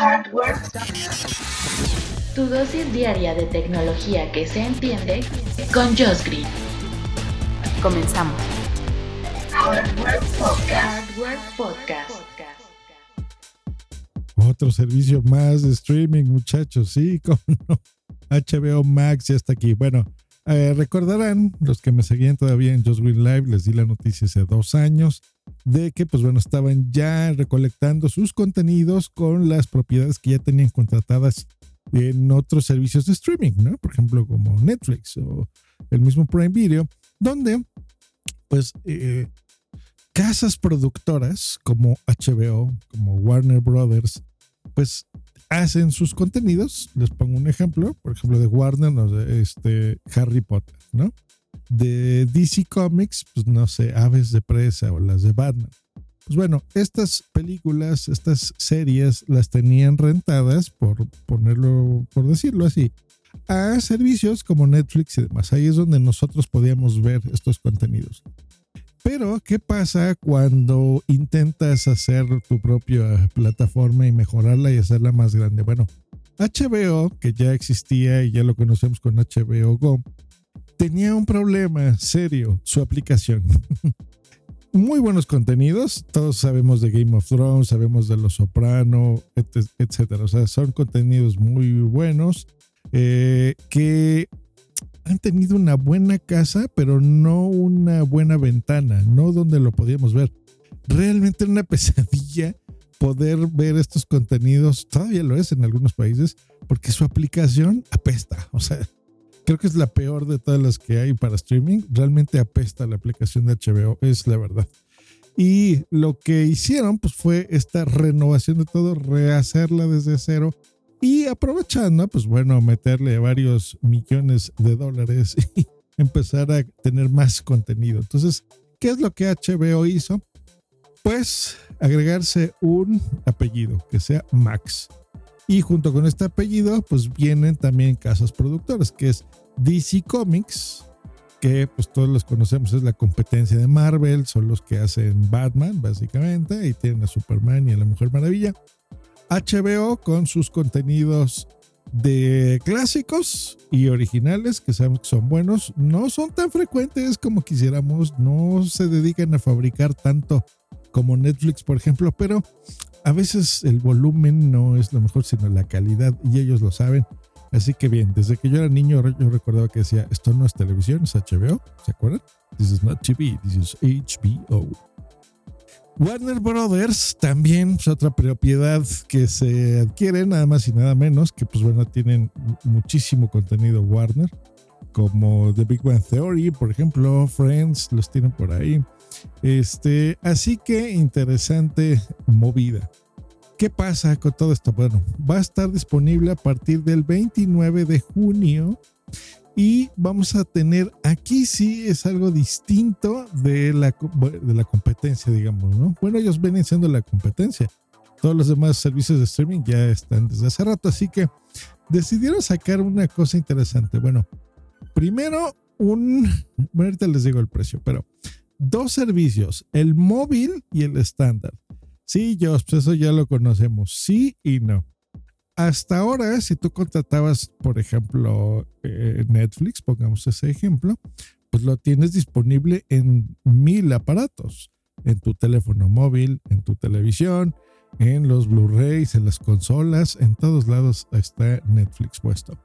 Hardware. Tu dosis diaria de tecnología que se entiende con Josh Green. Comenzamos. Hardware Podcast. Hardware Podcast. Otro servicio más de streaming, muchachos. Sí, cómo no. HBO Max ya está aquí. Bueno, eh, recordarán, los que me seguían todavía en Just Green Live, les di la noticia hace dos años de que, pues bueno, estaban ya recolectando sus contenidos con las propiedades que ya tenían contratadas en otros servicios de streaming, ¿no? Por ejemplo, como Netflix o el mismo Prime Video, donde, pues, eh, casas productoras como HBO, como Warner Brothers, pues hacen sus contenidos. Les pongo un ejemplo, por ejemplo, de Warner, no sé, este, Harry Potter, ¿no? De DC Comics, pues no sé, Aves de Presa o las de Batman. Pues bueno, estas películas, estas series las tenían rentadas, por ponerlo, por decirlo así, a servicios como Netflix y demás. Ahí es donde nosotros podíamos ver estos contenidos. Pero, ¿qué pasa cuando intentas hacer tu propia plataforma y mejorarla y hacerla más grande? Bueno, HBO, que ya existía y ya lo conocemos con HBO Go, tenía un problema serio, su aplicación. Muy buenos contenidos, todos sabemos de Game of Thrones, sabemos de Los Soprano, etcétera. O sea, son contenidos muy buenos eh, que han tenido una buena casa, pero no una buena ventana, no donde lo podíamos ver. Realmente era una pesadilla poder ver estos contenidos, todavía lo es en algunos países, porque su aplicación apesta. O sea, creo que es la peor de todas las que hay para streaming. Realmente apesta la aplicación de HBO, es la verdad. Y lo que hicieron pues fue esta renovación de todo, rehacerla desde cero y aprovechando, pues bueno, meterle varios millones de dólares y empezar a tener más contenido. Entonces, ¿qué es lo que HBO hizo? Pues agregarse un apellido que sea Max. Y junto con este apellido, pues vienen también casas productoras, que es DC Comics, que pues todos los conocemos, es la competencia de Marvel, son los que hacen Batman, básicamente, y tienen a Superman y a la Mujer Maravilla. HBO con sus contenidos de clásicos y originales que sabemos que son buenos. No son tan frecuentes como quisiéramos, no se dedican a fabricar tanto como Netflix, por ejemplo, pero a veces el volumen no es lo mejor, sino la calidad y ellos lo saben. Así que bien, desde que yo era niño yo recordaba que decía, esto no es televisión, es HBO, ¿se acuerdan? This is not TV, this is HBO. Warner Brothers también es otra propiedad que se adquiere nada más y nada menos que pues bueno tienen muchísimo contenido Warner como The Big Bang Theory por ejemplo Friends los tienen por ahí. Este así que interesante movida. ¿Qué pasa con todo esto? Bueno, va a estar disponible a partir del 29 de junio y vamos a tener, aquí sí es algo distinto de la, de la competencia, digamos, ¿no? Bueno, ellos vienen siendo la competencia. Todos los demás servicios de streaming ya están desde hace rato, así que decidieron sacar una cosa interesante. Bueno, primero un, bueno, ahorita les digo el precio, pero dos servicios, el móvil y el estándar. Sí, yo, pues eso ya lo conocemos, sí y no hasta ahora, si tú contratabas, por ejemplo, eh, Netflix, pongamos ese ejemplo, pues lo tienes disponible en mil aparatos, en tu teléfono móvil, en tu televisión, en los Blu-rays, en las consolas, en todos lados está Netflix puesto.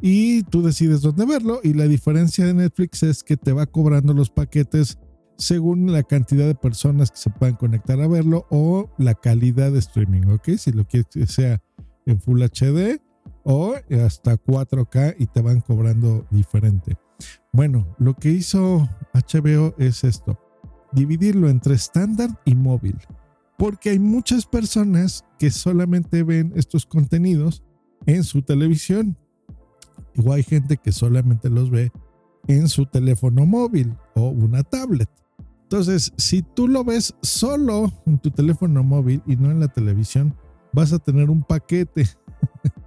Y tú decides dónde verlo y la diferencia de Netflix es que te va cobrando los paquetes según la cantidad de personas que se puedan conectar a verlo o la calidad de streaming, ¿ok? Si lo quieres que sea en Full HD o hasta 4K y te van cobrando diferente. Bueno, lo que hizo HBO es esto, dividirlo entre estándar y móvil. porque hay muchas personas que solamente ven estos contenidos en su televisión. O hay gente que solamente los ve en su teléfono móvil o una tablet. Entonces, si tú lo ves solo en tu teléfono móvil y no en la televisión, vas a tener un paquete.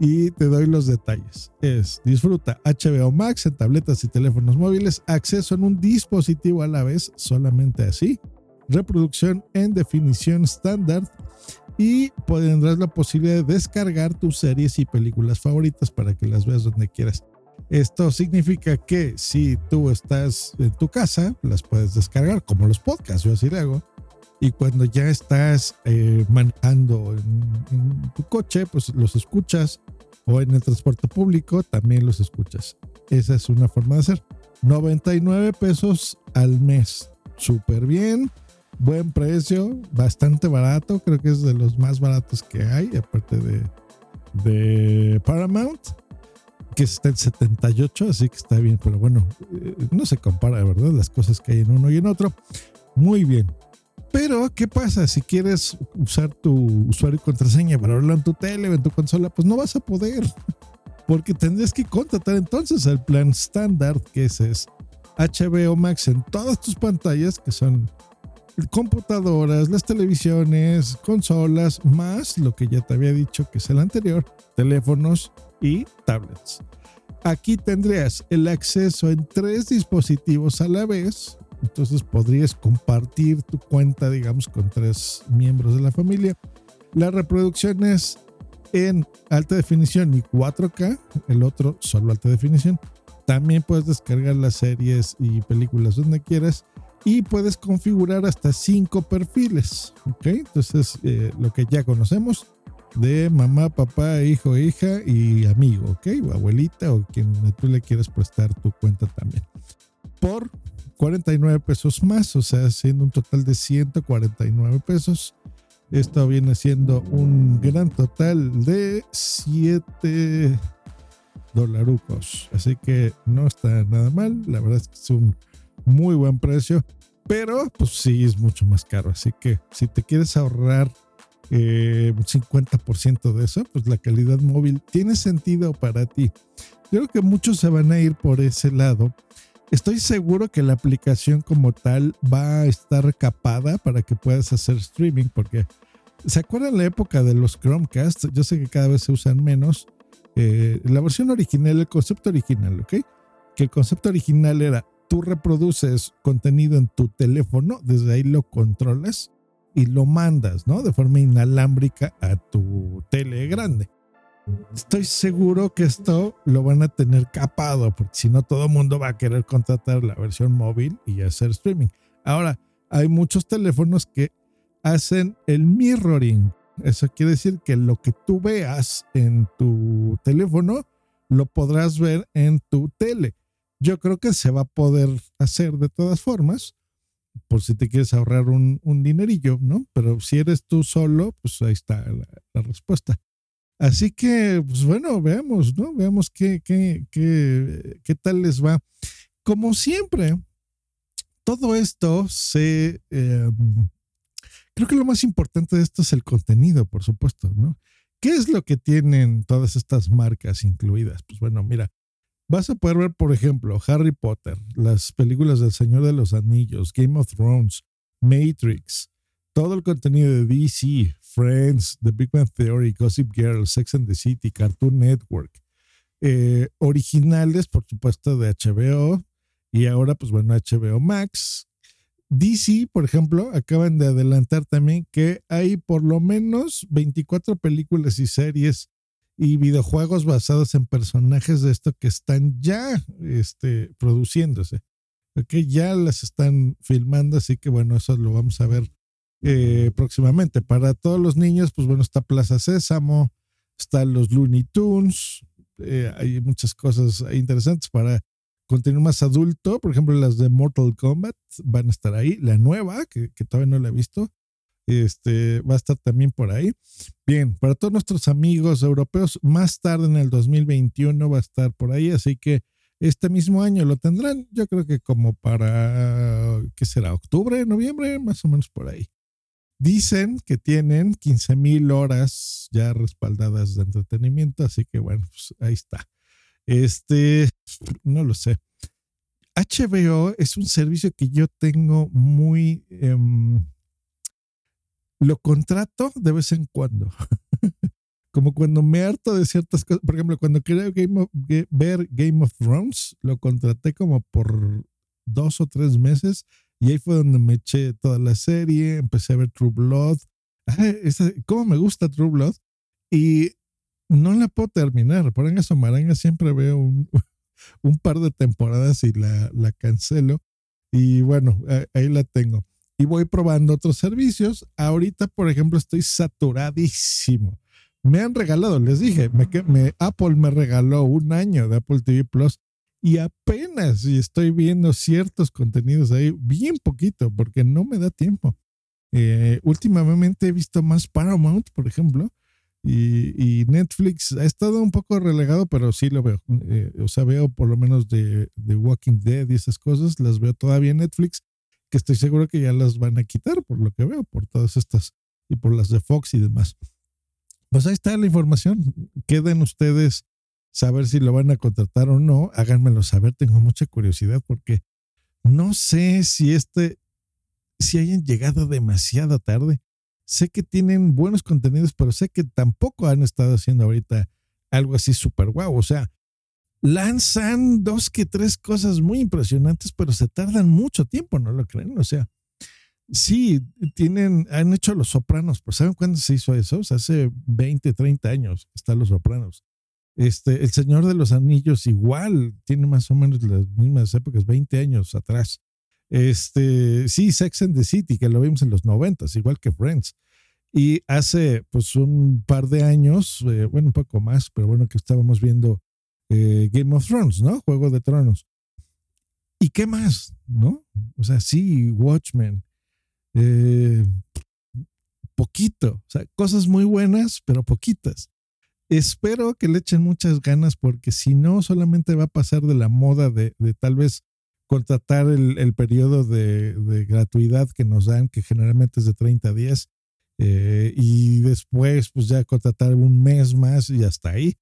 y te doy los detalles. Es disfruta HBO Max en tabletas y teléfonos móviles, acceso en un dispositivo a la vez, solamente así, reproducción en definición estándar y tendrás la posibilidad de descargar tus series y películas favoritas para que las veas donde quieras. Esto significa que si tú estás en tu casa, las puedes descargar como los podcasts, yo así lo hago. Y cuando ya estás eh, manejando en, tu coche, pues los escuchas. O en el transporte público también los escuchas. Esa es una forma de hacer. 99 pesos al mes. Súper bien. Buen precio. Bastante barato. Creo que es de los más baratos que hay. Aparte de, Paramount que está en 78, así que está bien, pero bueno, eh, no se compara, ¿verdad? Las cosas que hay en uno y en otro. Muy bien. Pero, ¿qué pasa? Si quieres usar tu usuario y contraseña para verlo en tu tele o en tu consola, pues no vas a poder. Porque tendrías que contratar entonces el plan estándar, que es HBO Max en todas tus pantallas, que son computadoras, las televisiones, consolas, más lo que ya te había dicho que es el anterior, teléfonos y tablets. Aquí tendrías el acceso en tres dispositivos a la vez, entonces podrías compartir tu cuenta, digamos, con tres miembros de la familia. La reproducción es en alta definición y 4K, el otro solo alta definición. También puedes descargar las series y películas donde quieras y puedes configurar hasta cinco perfiles. ¿ok? Entonces, eh, lo que ya conocemos de mamá, papá, hijo, hija y amigo, ¿ok? O abuelita o quien tú le quieras prestar tu cuenta también. Por 49 pesos más, o sea, siendo un total de 149 pesos. Esto viene siendo un gran total de 7 dolarucos. Así que no está nada mal. La verdad es que es un muy buen precio, pero pues sí es mucho más caro. Así que si te quieres ahorrar eh, un 50% de eso, pues la calidad móvil tiene sentido para ti. Yo creo que muchos se van a ir por ese lado. Estoy seguro que la aplicación como tal va a estar capada para que puedas hacer streaming, porque ¿se acuerdan la época de los Chromecast? Yo sé que cada vez se usan menos. Eh, la versión original, el concepto original, ¿ok? Que el concepto original era tú reproduces contenido en tu teléfono, desde ahí lo controlas y lo mandas, ¿no? De forma inalámbrica a tu tele grande. Estoy seguro que esto lo van a tener capado, porque si no todo el mundo va a querer contratar la versión móvil y hacer streaming. Ahora, hay muchos teléfonos que hacen el mirroring. Eso quiere decir que lo que tú veas en tu teléfono lo podrás ver en tu tele. Yo creo que se va a poder hacer de todas formas, por si te quieres ahorrar un, dinerillo, ¿no? Pero si eres tú solo, pues ahí está la, respuesta. Así que, pues bueno, veamos, ¿no? Veamos qué, qué, qué, qué tal les va. Como siempre, todo esto se... Em, creo que lo más importante de esto es el contenido, por supuesto, ¿no? ¿Qué es lo que tienen todas estas marcas incluidas? Pues bueno, mira, Vas a poder ver, por ejemplo, Harry Potter, las películas del Señor de los Anillos, Game of Thrones, Matrix, todo el contenido de DC, Friends, The Big Bang Theory, Gossip Girl, Sex and the City, Cartoon Network, eh, originales, por supuesto, de HBO y ahora, pues bueno, HBO Max. DC, por ejemplo, acaban de adelantar también que hay por lo menos 24 películas y series y videojuegos basados en personajes de esto que están ya este, produciéndose. Que ya las están filmando, así que bueno, eso lo vamos a ver eh, próximamente. Para todos los niños, pues bueno, está Plaza Sésamo, están los Looney Tunes, eh, hay muchas cosas interesantes para contenido más adulto, por ejemplo, las de Mortal Kombat van a estar ahí, la nueva, que, que todavía no la he visto, este, va a estar también por ahí. Bien, para todos nuestros amigos europeos, más tarde en el 2021 va a estar por ahí, así que este mismo año lo tendrán, yo creo que como para, ¿qué será? ¿Octubre, noviembre? Más o menos por ahí. Dicen que tienen 15 mil horas ya respaldadas de entretenimiento, así que bueno, pues ahí está. Este, no lo sé. HBO es un servicio que yo tengo muy... Em, lo contrato de vez en cuando. Como cuando me harto de ciertas cosas. Por ejemplo, cuando quería ver Game of Thrones, lo contraté como por dos o tres meses y ahí fue donde me eché toda la serie, empecé a ver True Blood. ¿Cómo me gusta True Blood? Y no la puedo terminar. Por eso Maranga siempre veo un, un par de temporadas y la, la cancelo. Y bueno, ahí la tengo. Y voy probando otros servicios. Ahorita, por ejemplo, estoy saturadísimo. Me han regalado, les dije, me, me, Apple me regaló un año de Apple TV Plus y apenas y estoy viendo ciertos contenidos ahí, bien poquito, porque no me da tiempo. Eh, últimamente he visto más Paramount, por ejemplo, y, Netflix ha estado un poco relegado, pero sí lo veo. Eh, o sea, veo por lo menos de, de, Walking Dead y esas cosas, las veo todavía en Netflix, que estoy seguro que ya las van a quitar por lo que veo, por todas estas y por las de Fox y demás. Pues ahí está la información. Queden ustedes saber si lo van a contratar o no. Háganmelo saber, tengo mucha curiosidad porque no sé si este, si hayan llegado demasiado tarde sé que tienen buenos contenidos, pero sé que tampoco han estado haciendo ahorita algo así súper guau. O sea, lanzan dos que tres cosas muy impresionantes, pero se tardan mucho tiempo, ¿no lo creen? O sea, sí, tienen, han hecho Los Sopranos, pero ¿saben cuándo se hizo eso? Hace 20, 30 años están Los Sopranos. Este, El Señor de los Anillos igual, tiene más o menos las mismas épocas, 20 años atrás. Este, sí, Sex and the City, que lo vimos en los noventas, igual que Friends. Y hace pues un par de años, eh, bueno, un poco más, pero bueno, que estábamos viendo eh, Game of Thrones, ¿no? Juego de Tronos. ¿Y qué más? ¿No? O sea, sí, Watchmen. Eh, poquito. O sea, cosas muy buenas, pero poquitas. Espero que le echen muchas ganas porque si no, solamente va a pasar de la moda de, tal vez contratar el, periodo de, gratuidad que nos dan, que generalmente es de 30 días, eh, y después pues ya contratar un mes más y hasta ahí.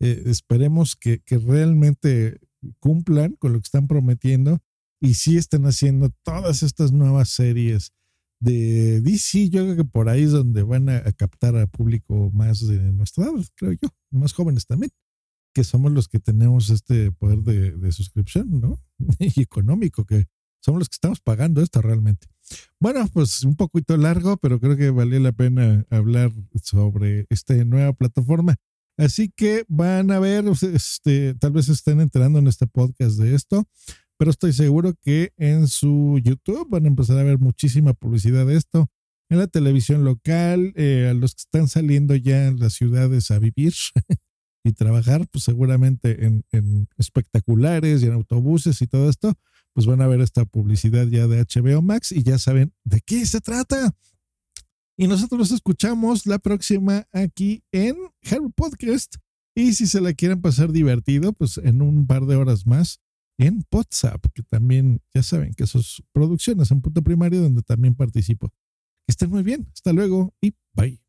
Eh, esperemos que, realmente cumplan con lo que están prometiendo y sí estén haciendo todas estas nuevas series de DC. Yo creo que por ahí es donde van a, a captar al público más de nuestra edad, creo yo, más jóvenes también que somos los que tenemos este poder de, suscripción, ¿no? y económico, que somos los que estamos pagando esto realmente. Bueno, pues un poquito largo, pero creo que valió la pena hablar sobre esta nueva plataforma. Así que van a ver, este, tal vez estén enterando en este podcast de esto, pero estoy seguro que en su YouTube van a empezar a ver muchísima publicidad de esto. En la televisión local, eh, a los que están saliendo ya en las ciudades a vivir, y trabajar, pues seguramente en, en, espectaculares y en autobuses y todo esto, pues van a ver esta publicidad ya de HBO Max y ya saben de qué se trata. Y nosotros nos escuchamos la próxima aquí en Harry Podcast. Y si se la quieren pasar divertido, pues en un par de horas más en WhatsApp, que también ya saben que sus producciones en punto primario donde también participo. Que estén muy bien. Hasta luego y bye.